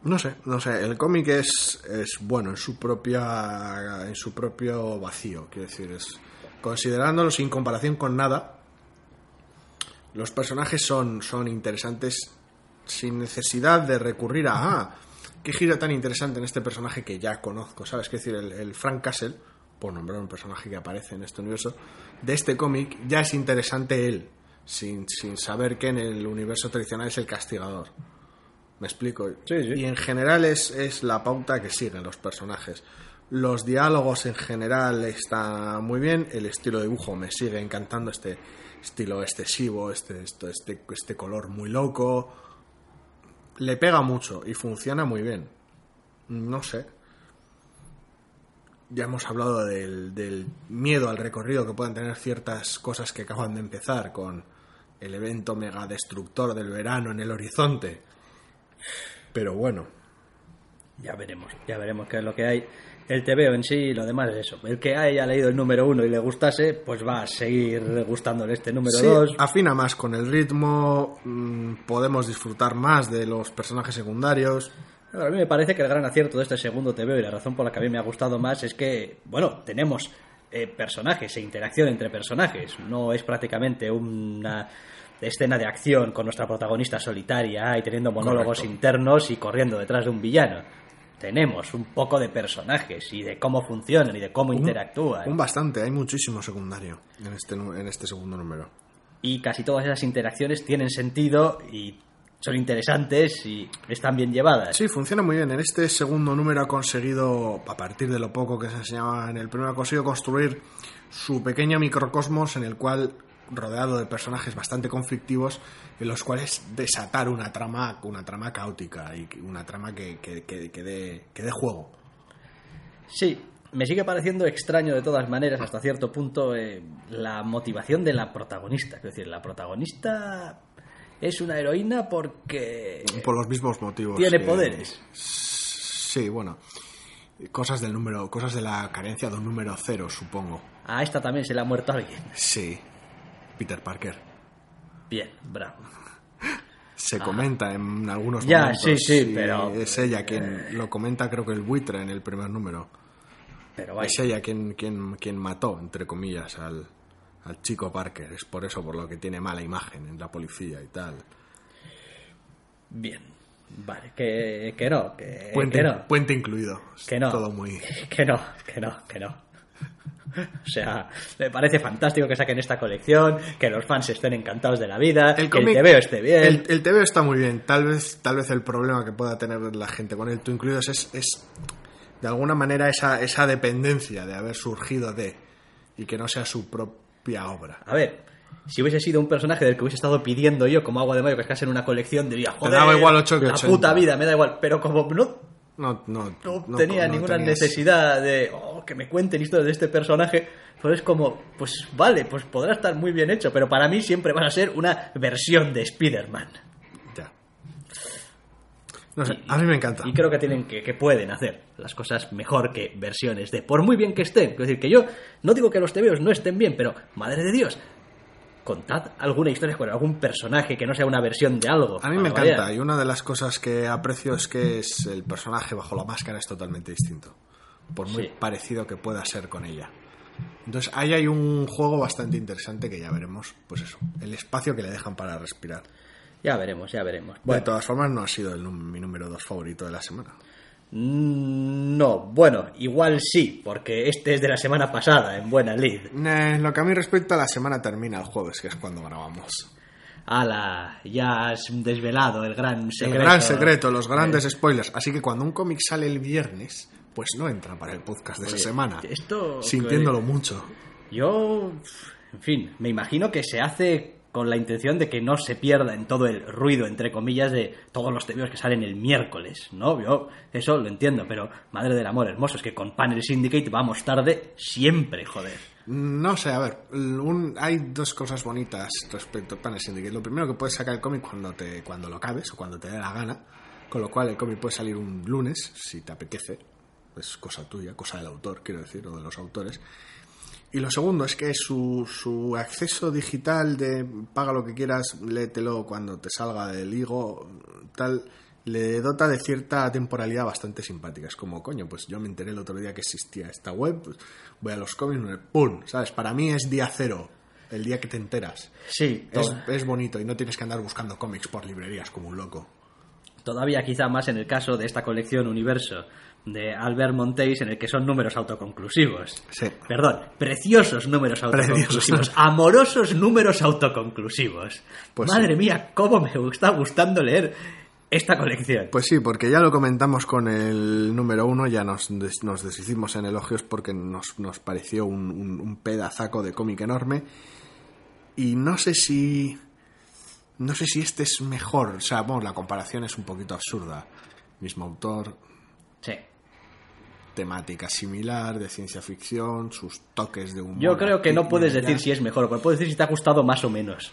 No sé, no sé. El cómic es, es bueno en su propia en su propio vacío, quiero decir, es considerándolo sin comparación con nada. Los personajes son son interesantes sin necesidad de recurrir a ah, qué giro tan interesante en este personaje que ya conozco, ¿sabes? Es decir, el, el Frank Castle, por nombrar un personaje que aparece en este universo, de este cómic ya es interesante él, sin, sin saber que en el universo tradicional es el castigador. ¿Me explico? Sí, sí. Y en general es, es la pauta que siguen los personajes. Los diálogos en general están muy bien. El estilo de dibujo me sigue encantando. Este estilo excesivo, este, esto- este, este color muy loco. Le pega mucho y funciona muy bien. No sé. ya hemos hablado del, del miedo al recorrido que pueden tener ciertas cosas que acaban de empezar con el evento mega destructor del verano en el horizonte. Pero bueno, Ya veremos, ya veremos qué es lo que hay. El TVO en sí, lo demás es eso. El que haya leído el número uno y le gustase, pues va a seguir gustándole este número Sí, dos. afina más con el ritmo, mm, podemos disfrutar más de los personajes secundarios. A mí me parece que el gran acierto de este segundo TVO y la razón por la que a mí me ha gustado más es que, bueno, tenemos eh, personajes e interacción entre personajes. No es prácticamente una escena de acción con nuestra protagonista solitaria y teniendo monólogos Correcto. internos y corriendo detrás de un villano. Tenemos un poco de personajes y de cómo funcionan y de cómo interactúan. Un bastante, hay muchísimo secundario en este, en este segundo número. y casi todas esas interacciones tienen sentido y son interesantes y están bien llevadas. Sí, funciona muy bien. En este segundo número ha conseguido, a partir de lo poco que se enseñaba en el primero, ha conseguido construir su pequeño microcosmos en el cual, rodeado de personajes bastante conflictivos, en los cuales desatar una trama, una trama caótica y una trama que, que, que, que dé, que dé juego. Sí, me sigue pareciendo extraño de todas maneras hasta cierto punto eh, la motivación de la protagonista. Es decir, la protagonista es una heroína porque Por los mismos motivos. tiene que- poderes. Sí, bueno. Cosas del número, cosas de la carencia de un número cero, supongo. A esta también se le ha muerto alguien. Sí. Peter Parker. Bien, bravo. Se comenta en algunos Ah. Ya, momentos. sí, sí, y pero- Es ella quien lo comenta, creo que el buitre en el primer número. Pero vaya. Es ella quien, quien, quien mató, entre comillas, al, al chico Parker. Es por eso por lo que tiene mala imagen en la policía y tal. Bien. Vale, que, que no, que, Puente, que no. puente incluido. Que no. Todo muy... (laughs) Que no, que no, que no. (laughs) O sea, me parece fantástico que saquen esta colección, que los fans estén encantados de la vida, que el cómic- TVO esté bien. El, el TVO está muy bien. Tal vez, tal vez el problema que pueda tener la gente con el tú incluidos es, es de alguna manera esa, esa dependencia de haber surgido de y que no sea su propia obra. A ver, si hubiese sido un personaje del que hubiese estado pidiendo yo como agua de mayo que escase en una colección, diría, joder, daba igual ocho que la 80". puta vida, me da igual. Pero como no, No, no, no no- tenía ninguna tenías- necesidad de oh, que me cuenten historias de este personaje, pues es como, pues vale, pues podrá estar muy bien hecho, pero para mí siempre van a ser una versión de Spider-Man. Ya. No sé, a mí me encanta. Y creo que tienen que, que pueden hacer las cosas mejor que versiones de por muy bien que estén. Es decir, que yo no digo que los TVOs no estén bien, pero madre de Dios, contad alguna historia con algún personaje que no sea una versión de algo. A mí me encanta y una de las cosas que aprecio es que es el personaje bajo la máscara es totalmente distinto, por muy Sí. parecido que pueda ser con ella. Entonces ahí hay un juego bastante interesante que ya veremos, pues eso, el espacio que le dejan para respirar. Ya veremos, ya veremos. De Bueno, todas formas no ha sido el mi número dos favorito de la semana. No, bueno, igual sí, porque este es de la semana pasada, en buena lid. Eh, lo que a mí respecta, la semana termina el jueves, que es cuando grabamos. Ala, ya has desvelado el gran secreto. El gran secreto, los grandes spoilers. Así que cuando un cómic sale el viernes, pues no entra para el podcast de esa semana. esto- Sintiéndolo mucho. Yo, en fin, me imagino que se hace con la intención de que no se pierda en todo el ruido, entre comillas, de todos los TVOs que salen el miércoles, ¿no? Yo eso lo entiendo, pero madre del amor hermoso, es que con Panel Syndicate vamos tarde siempre, joder. No sé, a ver, un- hay dos cosas bonitas respecto a Panel Syndicate. Lo primero que puedes sacar el cómic cuando, te, cuando lo acabes o cuando te dé la gana, con lo cual el cómic puede salir un lunes, si te apetece. Es cosa tuya, cosa del autor, quiero decir, o de los autores. Y lo segundo es que su, su acceso digital de paga lo que quieras, léetelo cuando te salga del higo, tal, le dota de cierta temporalidad bastante simpática. Es como, coño, pues yo me enteré el otro día que existía esta web, pues voy a los cómics, ¡pum! ¿Sabes? Para mí es día cero, el día que te enteras. Sí, Es, es bonito y no tienes que andar buscando cómics por librerías como un loco. todavía quizá más en el caso de esta colección Universo de Albert Monteis, en el que son números autoconclusivos. Sí. Perdón, preciosos números autoconclusivos, Preciosos. amorosos números autoconclusivos. Pues Madre sí. mía, cómo me está gustando leer esta colección. Pues sí, porque ya lo comentamos con el número uno, ya nos, des- nos deshicimos en elogios porque nos, nos pareció un, un- un pedazaco de cómic enorme. Y no sé si. No sé si este es mejor. O sea, bueno, la comparación es un poquito absurda. Mismo autor. Sí. Temática similar, de ciencia ficción, sus toques de humor. Yo creo que no puedes decir si es mejor, pero puedes decir si te ha gustado más o menos.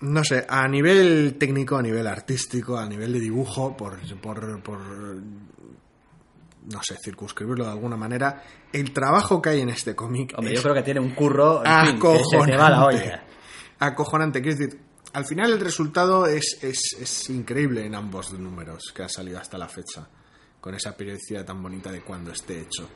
No sé, a nivel técnico, a nivel artístico, a nivel de dibujo, por, por, por no sé, circunscribirlo de alguna manera, el trabajo que hay en este cómic Hombre, es yo creo que tiene un curro acojonante. te va la olla. Acojonante, quiero decir, al final el resultado es, es, es increíble en ambos números que ha salido hasta la fecha, con esa periodicidad tan bonita de cuando esté hecho.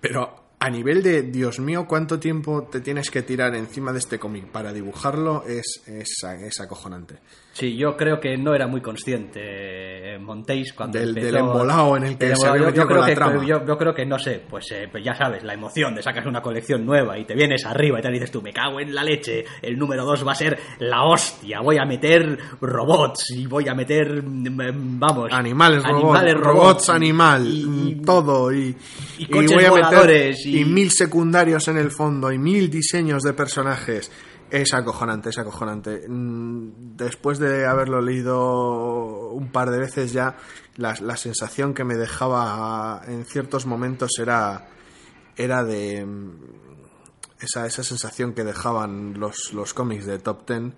Pero a nivel de, Dios mío, cuánto tiempo te tienes que tirar encima de este cómic para dibujarlo, es, es, es acojonante. Sí, yo creo que no era muy consciente eh, Montéis cuando Del- empezó- del embolado en el que se había yo, creo con la que, trama. Yo, yo creo que, no sé, pues, eh, pues ya sabes, la emoción de sacas una colección nueva y te vienes arriba y te dices tú, me cago en la leche, el número 2 va a ser la hostia, voy a meter robots y voy a meter, mm, vamos... Animales, robots, animales, robots, y- animal, y- mm, todo. Y, y coches voy a meter voladores y- y mil secundarios en el fondo y mil diseños de personajes. Es acojonante, es acojonante. Mm, Después de haberlo leído un par de veces ya, la, la sensación que me dejaba en ciertos momentos era, era de mm, esa, esa sensación que dejaban los, los cómics de Top Ten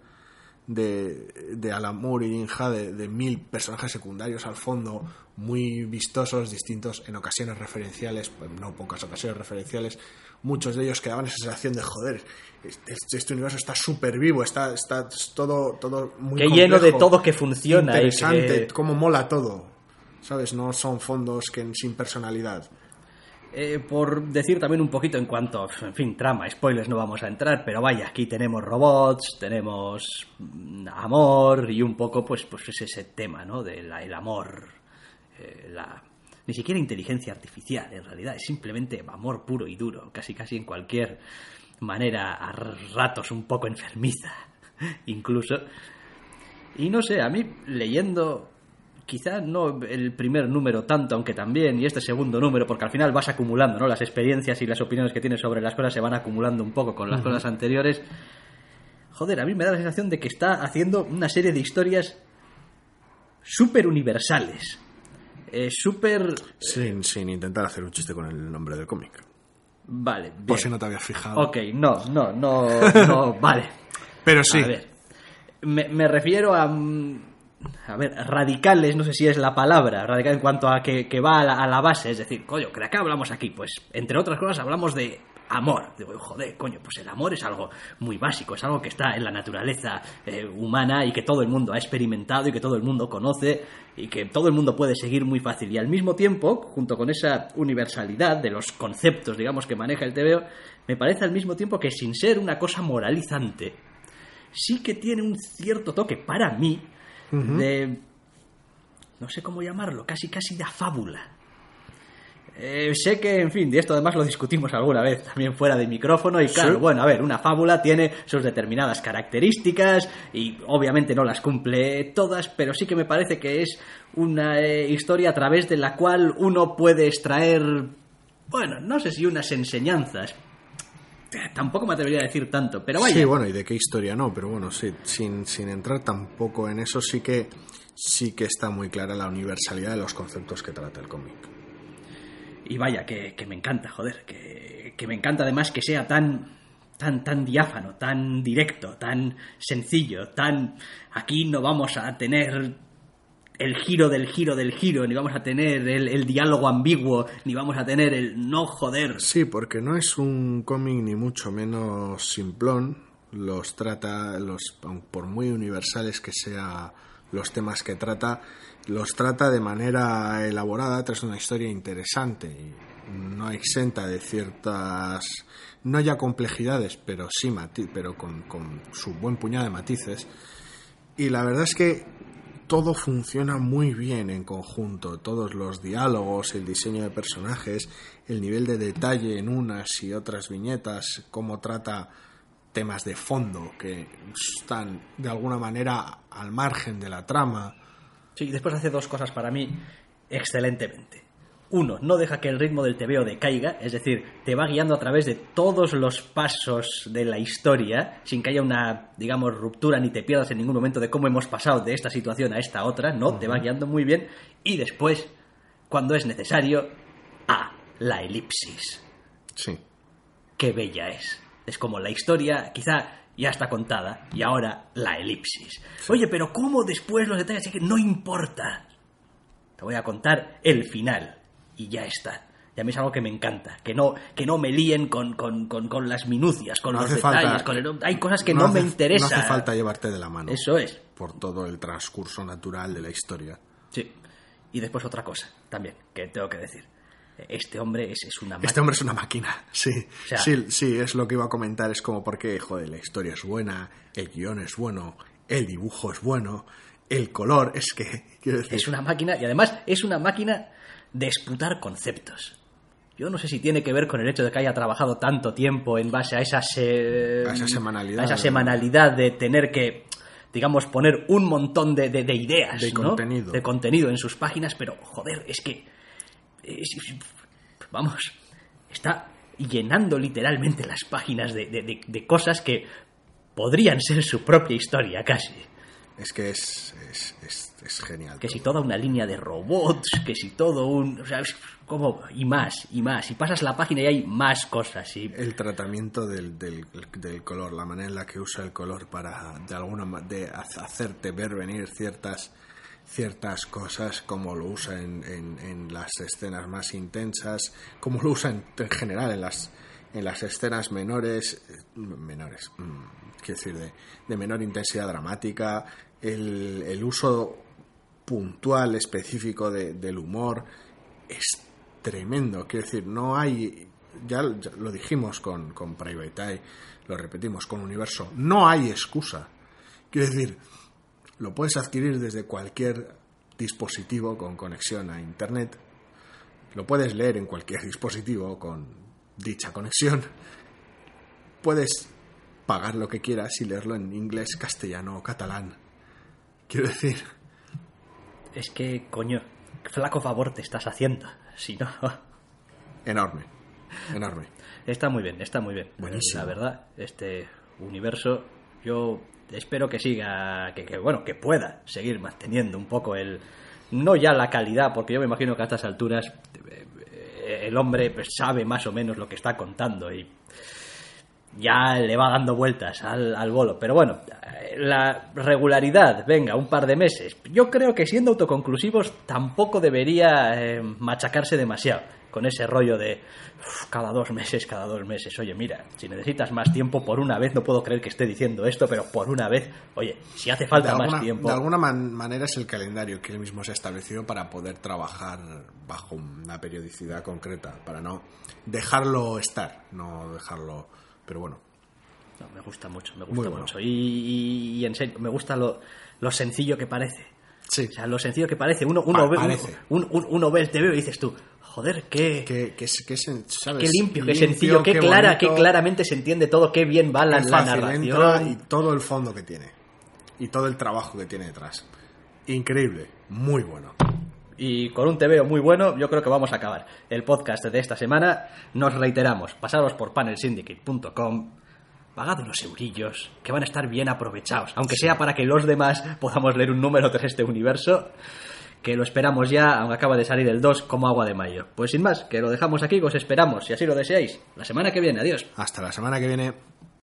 de, de Alan Moore y Ha, de, de mil personajes secundarios al fondo, muy vistosos, distintos, en ocasiones referenciales, pues no pocas ocasiones referenciales, muchos de ellos que daban esa sensación de joder, este, este universo está súper vivo, está, está todo, todo muy lleno de todo que funciona Interesante, que- cómo mola todo. ¿Sabes? No son fondos que sin personalidad. Eh, por decir también un poquito en cuanto, en fin, trama, spoilers no vamos a entrar, pero vaya, aquí tenemos robots, tenemos mm, amor y un poco, pues, pues es ese tema, ¿no? Del el amor, eh, la ni siquiera inteligencia artificial, en realidad, es simplemente amor puro y duro, casi casi en cualquier manera, a ratos un poco enfermiza, (laughs) incluso. Y no sé, a mí leyendo quizá no el primer número tanto, aunque también, y este segundo número, porque al final vas acumulando, ¿no? Las experiencias y las opiniones que tienes sobre las cosas se van acumulando un poco con las cosas anteriores. Joder, a mí me da la sensación de que está haciendo una serie de historias súper universales. Eh, súper... Sin, sin intentar hacer un chiste con el nombre del cómic. Vale, Por bien. si no te habías fijado. Ok, no, no, no, no, (laughs) vale. Pero sí. A ver, me, me refiero a. A ver, radicales, no sé si es la palabra, radical en cuanto a que, que va a la, a la base, es decir, coño, ¿de qué hablamos aquí? Pues, entre otras cosas, hablamos de amor. Digo, joder, coño, pues el amor es algo muy básico, es algo que está en la naturaleza eh, humana y que todo el mundo ha experimentado y que todo el mundo conoce y que todo el mundo puede seguir muy fácil. Y al mismo tiempo, junto con esa universalidad de los conceptos, digamos, que maneja el TVO, me parece al mismo tiempo que sin ser una cosa moralizante, sí que tiene un cierto toque para mí de no sé cómo llamarlo, casi casi de fábula. Eh, sé que, en fin, de esto además lo discutimos alguna vez también fuera de micrófono y claro, Sí. bueno, a ver, una fábula tiene sus determinadas características y obviamente no las cumple todas, pero sí que me parece que es una eh, historia a través de la cual uno puede extraer, bueno, no sé si unas enseñanzas, tampoco me atrevería a decir tanto, pero vaya. Sí, bueno, y de qué historia no, pero bueno, sí, sin, sin entrar tampoco en eso, sí que, sí que está muy clara la universalidad de los conceptos que trata el cómic. Y vaya, que, que me encanta, joder, que, que me encanta además que sea tan, tan, tan diáfano, tan directo, tan sencillo, tan... Aquí no vamos a tener el giro del giro del giro, ni vamos a tener el, el diálogo ambiguo, ni vamos a tener el no joder. Sí, porque no es un cómic ni mucho menos simplón, los trata, los, por muy universales que sean los temas que trata, los trata de manera elaborada tras una historia interesante y no exenta de ciertas, no ya complejidades, pero sí mati- pero con, con su buen puñado de matices. Y la verdad es que todo funciona muy bien en conjunto, todos los diálogos, el diseño de personajes, el nivel de detalle en unas y otras viñetas, cómo trata temas de fondo que están de alguna manera al margen de la trama. Sí, después hace dos cosas para mí excelentemente. Uno, no deja que el ritmo del TVO decaiga, es decir, te va guiando a través de todos los pasos de la historia, sin que haya una, digamos, ruptura ni te pierdas en ningún momento de cómo hemos pasado de esta situación a esta otra, no, te va guiando muy bien. Y después, cuando es necesario, a la elipsis. Sí. Qué bella es. Es como la historia, quizá ya está contada, y ahora la elipsis. Oye, pero ¿cómo después los detalles? No importa. Te voy a contar el final, y ya está. Y a mí es algo que me encanta, que no, que no me líen con, con, con, con las minucias, con No los detalles, falta- con el- hay cosas que no, me hace- interesan. No hace falta llevarte de la mano. Eso es. Por todo el transcurso natural de la historia. Sí. Y después otra cosa también, que tengo que decir. Este hombre es, es una máquina. Este hombre es una máquina, sí. sea- sí. Sí, es lo que iba a comentar. Es como porque, joder, la historia es buena, el guion es bueno, el dibujo es bueno, el color, es que, (laughs) quiero decir, Es una máquina y además es una máquina de esputar conceptos. Yo no sé si tiene que ver con el hecho de que haya trabajado tanto tiempo en base a esa, se- A esa semanalidad. a esa semanalidad de tener que, digamos, poner un montón de, de- de ideas, De ¿no? contenido. de contenido en sus páginas, pero joder, es que, es- vamos, está llenando literalmente las páginas de, de- cosas que podrían ser su propia historia casi. es que es, es, es, es genial. que todo. si toda una línea de robots, que si todo un... O sea, es como... Y más, y más. Y pasas la página y hay más cosas. Y El tratamiento del, del, del color, la manera en la que usa el color para de alguna de ha- hacerte ver venir ciertas ciertas cosas, como lo usa en, en, en las escenas más intensas, como lo usa en, en general en las en las escenas menores, eh, menores, mm, quiero decir, de, de menor intensidad dramática, el, el uso puntual, específico de- del humor, es tremendo. Quiero decir, no hay. Ya, lo dijimos con, con Private Eye, lo repetimos con Universo. No hay excusa. Quiero decir, lo puedes adquirir desde cualquier dispositivo con conexión a Internet. Lo puedes leer en cualquier dispositivo con dicha conexión. Puedes pagar lo que quieras y leerlo en inglés, castellano o catalán. Quiero decir, es que, coño, flaco favor te estás haciendo. Si no... enorme. Enorme. Está muy bien, está muy bien. Buenísimo. La verdad, este universo, yo espero que siga, que, que, bueno, que pueda seguir manteniendo un poco el, no ya la calidad, porque yo me imagino que a estas alturas eh, eh, el hombre pues, sabe más o menos lo que está contando y ya le va dando vueltas al, al bolo. Pero bueno, la regularidad, venga, un par de meses. Yo creo que siendo autoconclusivos tampoco debería eh, machacarse demasiado con ese rollo de "Uf, cada dos meses, cada dos meses. Oye, mira, si necesitas más tiempo por una vez, no puedo creer que esté diciendo esto, pero por una vez, oye, si hace falta de más alguna, tiempo. de alguna man- manera es el calendario que él mismo se ha establecido para poder trabajar bajo una periodicidad concreta, para no dejarlo estar, no dejarlo... Pero bueno, No, me gusta mucho, me gusta bueno. mucho. Y, y- y en serio, me gusta lo, lo sencillo que parece. sí, O sea, lo sencillo que parece. Uno, uno, Pa- ve, parece. un- uno ve el TV y dices tú, joder, qué, es- ¿sabes? qué limpio, qué Limpio, sencillo, qué, clara, bonito, qué claramente se entiende todo, qué bien va la, qué la narración. y todo el fondo que tiene. Y todo el trabajo que tiene detrás. Increíble, muy bueno. Y con un TVO muy bueno, yo creo que vamos a acabar el podcast de esta semana. Nos reiteramos, pasaros por panelsyndicate.com, pagad unos eurillos, que van a estar bien aprovechados, aunque sea para que los demás podamos leer un número tras este universo, que lo esperamos ya, aunque acaba de salir el 2 como agua de mayo. Pues sin más, que lo dejamos aquí, os esperamos, si así lo deseáis, la semana que viene. Adiós. Hasta la semana que viene.